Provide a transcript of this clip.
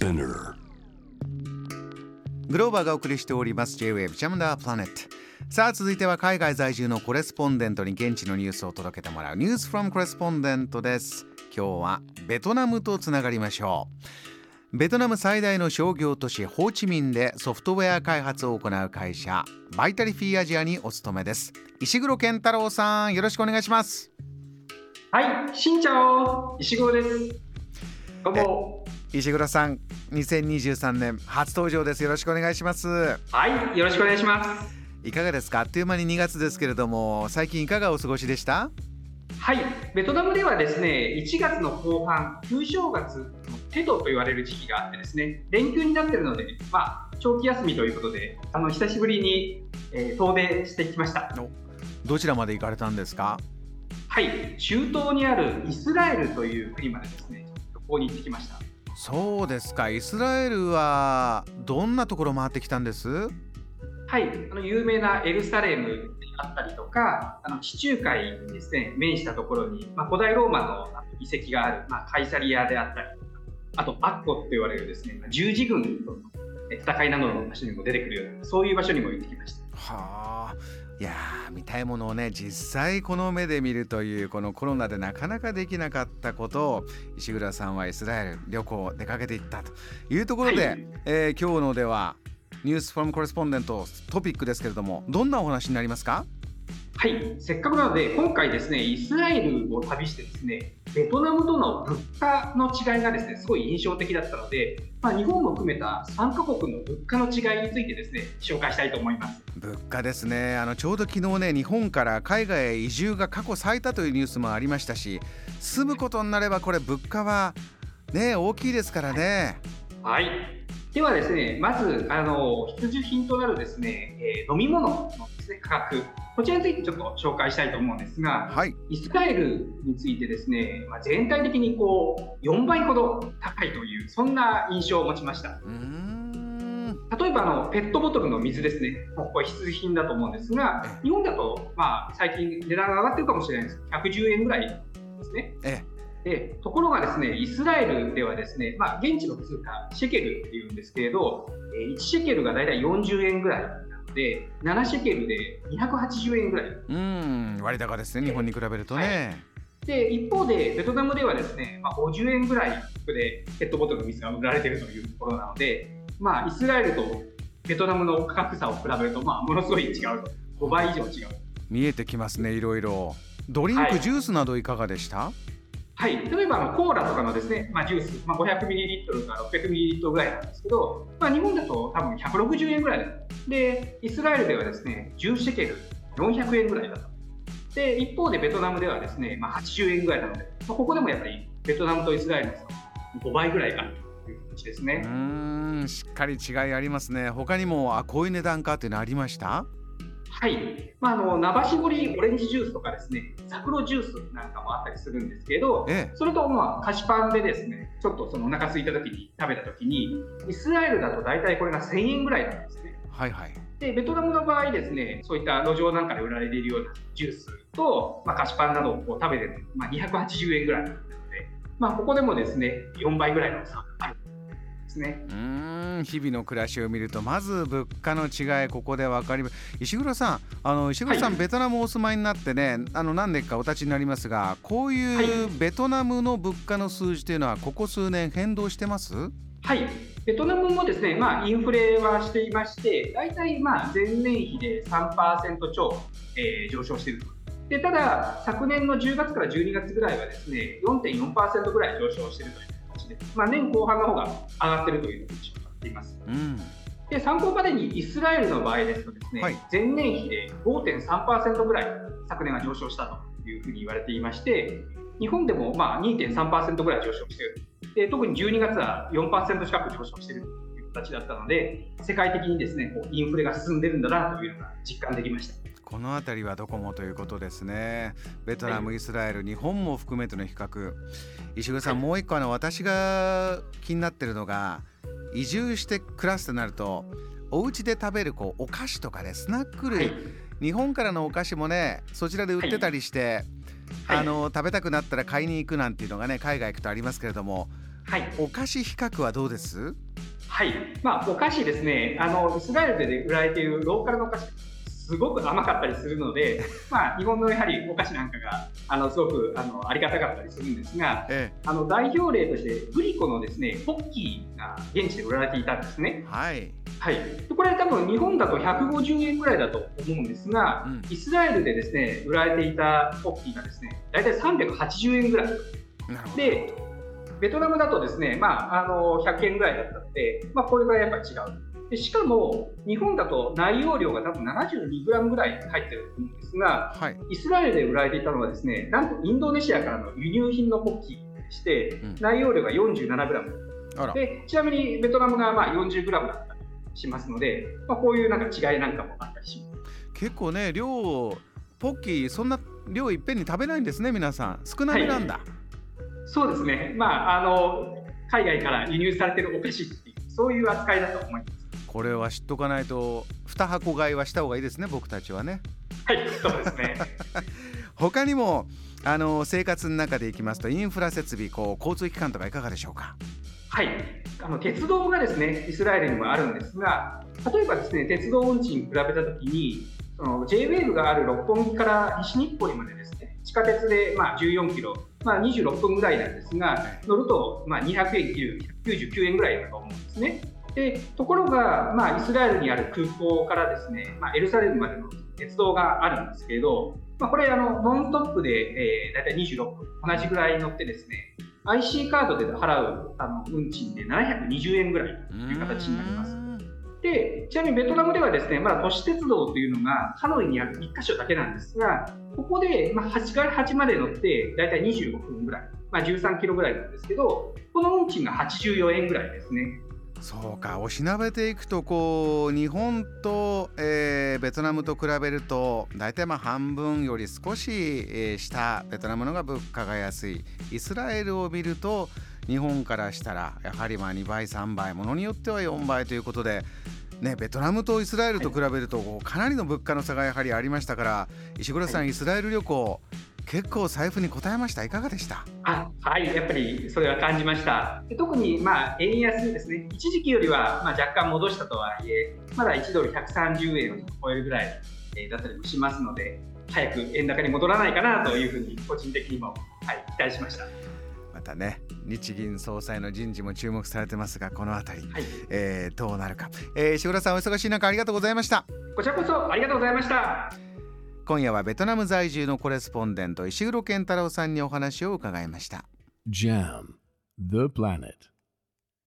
Spinner. グローバーがお送りしております。J-Wave ジャムダープラネットさあ続いては海外在住のコレスポンデントに現地のニュースを届けてもらう。ニュースフロムコレスポンデントです。今日はベトナムとつながりましょう。ベトナム最大の商業都市ホーチミンでソフトウェア開発を行う会社バイタリフィーアジアにお勤めです。石黒健太郎さんよろしくお願いします。はい、しんちゃお石黒です。どうも。石黒さん2023年初登場ですよろしくお願いしますはい、よろしくお願いします。いかがですか？あっという間に2月ですけれども最近いかがお過ごしでした？はい、ベトナムではですね、1月の後半、旧正月のテドと言われる時期があってですね、連休になっているので、まあ、長期休みということで、あの久しぶりに、えー遠出してきました。どちらまで行かれたんですか？はい、中東にあるイスラエルという国までですね、旅行に行ってきました。そうですか。イスラエルはどんなところ回ってきたんです？はい、あの有名なエルサレムであったりとか、あの地中海にですね面したところに、まあ、古代ローマの遺跡がある、まあ、カイサリアであったりとか、あとアッコと言われるですね、まあ十字軍とのえ戦いなどの場所にも出てくるような、そういう場所にも行ってきました。はあいやー見たいものをね実際この目で見るというこのコロナでなかなかできなかったことを石倉さんはイスラエル旅行出かけていったというところで、はい。えー今日のではニュースフォームコレスポンデントトピックですけれどもどんなお話になりますか？はい、せっかくなので、今回ですね、イスラエルを旅してですね、ベトナムとの物価の違いがですね、すごい印象的だったので、まあ、日本も含めた3カ国の物価の違いについてですね、紹介したいと思います。物価ですねあのちょうど昨日ね日本から海外へ移住が過去最多というニュースもありましたし住むことになればこれ物価はね大きいですからねはい。ではですね、まず、あの、必需品となるですね、えー飲み物のですね、価格。こちらについてちょっと紹介したいと思うんですが、はいイスラエルについてですね、まあ、全体的にこう、4倍ほど高いという、そんな印象を持ちました。例えば、あの、ペットボトルの水ですね。これ必需品だと思うんですが、日本だと、まあ、最近値段が上がってるかもしれないですけど、110円ぐらいですね。えでところがですね、イスラエルではですね、まあ、現地の通貨、シェケルっていうんですけれど、えー1シェケルがだいたい40円ぐらいで、7シェケルで280円ぐらい。うーん割高ですね日本に比べるとね、で、一方で、ベトナムではですね、まあ、50円ぐらいでペットボトルの水が売られているというところなので、まあ、イスラエルとベトナムの価格差を比べると、まあ、ものすごい違うと。5倍以上違う。見えてきますねいろいろドリンク、はいジュースなどいかがでした？はい、例えばあのコーラとかのですね、まあ、ジュース、まあ、500ミリリットルから600ミリリットルぐらいなんですけど、まあ、日本だと多分160円ぐらいで、イスラエルではですね、10シェケル、400円ぐらいだと。で、一方でベトナムではですね、まあ、80円ぐらいなので、まあ、ここでもやっぱりベトナムとイスラエルの差5倍ぐらいあるという形ですね。ーんしっかり違いありますね他にもあこういう値段かっていうのありました？はい。まあ、あの、生搾りオレンジジュースとかですね、ザクロジュースなんかもあったりするんですけど、ええそれと、まあ、菓子パンでですね、ちょっとそのお腹空いた時に食べた時に、イスラエルだと大体これが1000円ぐらいなんですね。はいはいで、ベトナムの場合ですね、そういった路上なんかで売られているようなジュースと、まあ、菓子パンなどをこう食べてるまあ、280円ぐらいなので、まあ、ここでもですね、4倍ぐらいの差があるんですね。うーん日々の暮らしを見るとまず物価の違いここで分かります。石黒さんあの石黒さん、はい。ベトナムお住まいになってねあの何年かお立ちになりますがこういうベトナムの物価の数字というのはここ数年変動してます？はい、ベトナムもですね、まあ、インフレはしていまして、大体まあ前年比で3%超、えー上昇していると。でただ、昨年の10月から12月ぐらいはですね、4.4%ぐらい上昇していると。いう形で、まあ、年後半の方が上がっているという印象がっています。うんで参考までにイスラエルの場合ですとですね、はい前年比で5.3%ぐらい昨年は上昇したというふうに言われていまして、日本でもまあ2.3%ぐらい上昇している。で特に12月は4%近く上昇しているという形だったので、世界的にですねこうインフレが進んでるんだなというのが実感できました。この辺りはどこもということですね。ベトナム、はイスラエル日本も含めての比較。石黒さん、はい。もう一個あの私が気になってるのが移住して暮らすとなるとお家で食べるこうお菓子とかねスナック類、はい。日本からのお菓子もねそちらで売ってたりして、はい。あの食べたくなったら買いに行くなんていうのがね海外行くとありますけれどもはい、お菓子比較はどうです？はい、まあ、お菓子ですね、あのイスラエルで売られているローカルのお菓子、すごく甘かったりするので、まあ、日本のやはりお菓子なんかがあのすごくあのありがたかったりするんですが、えあの代表例として、グリコのですねポッキーが現地で売られていたんですね。はい。はい、でこれ多分日本だと150円ぐらいだと思うんですが、うん。イスラエルでですね売られていたポッキーがですね大体380円ぐらいなるほど。でベトナムだとですね、まあ、あの100円ぐらいだったので、まあ、これぐらいやっぱり違うでしかも日本だと内容量が多分 72g ぐらい入ってると思うんですがはい。イスラエルで売られていたのはですねなんとインドネシアからの輸入品のポッキーでして、うん。内容量が 47g あら。でちなみにベトナムがまあ 40g だったりしますので、まあ、こういうなんか違いなんかもあったりします。結構ね量ポッキーそんな量いっぺんに食べないんですね皆さん。少なめなんだ、そうですね、まあ、あの海外から輸入されてるお菓子っていうそういう扱いだと思います。これは知っとかないと2箱買いはした方がいいですね僕たちはねはい、そうですね。他にもあの生活の中でいきますとインフラ設備こう交通機関とかいかがでしょうか？はい、あの鉄道がですねイスラエルにもあるんですが、例えばですね鉄道運賃に比べたときに、その J-WAVE がある六本木から西日暮里までですね地下鉄でまあ14キロ、まあ、26分ぐらいなんですが、乗るとまあ200円切る99円ぐらいだと思うんですね。でところが、まあ、イスラエルにある空港からですね、まあ、エルサレムまでの鉄道があるんですけれど、まあ、これあのノンストップで、えー、大体26分同じぐらい乗ってですね IC カードで払うあの運賃で720円ぐらいという形になります。でちなみにベトナムではですね、まだ都市鉄道というのがハノイにある1箇所だけなんですが、ここで、まあ、8から8まで乗って大体25分ぐらい、まあ、13キロぐらいなんですけど、この運賃が84円ぐらいですね。そうかおしなべていくとこう日本と、えーベトナムと比べると大体まあ半分より少し、えー下ベトナムのが物価が安いイスラエルを見ると日本からしたらやはりまあ2倍3倍ものによっては4倍ということで。ね、ベトナムとイスラエルと比べるとかなりの物価の差がやはりありましたから石黒さん、はいイスラエル旅行結構財布に応えましたいかがでした？あはい、やっぱりそれは感じました。で特に、まあ、円安ですね、一時期よりは、まあ、若干戻したとはいえ、まだ1ドル130円を超えるぐらい、えーだったりもしますので、早く円高に戻らないかなというふうに、個人的にも、はい、期待しました。はまたね日銀総裁の人事も注目されてますがこの辺り、い、えーどうなるか、えー、石黒さんお忙しい中ありがとうございましたこちらこそありがとうございました。今夜はベトナム在住のコレスポンデント石黒健太郎さんにお話を伺いました Jam, the planet.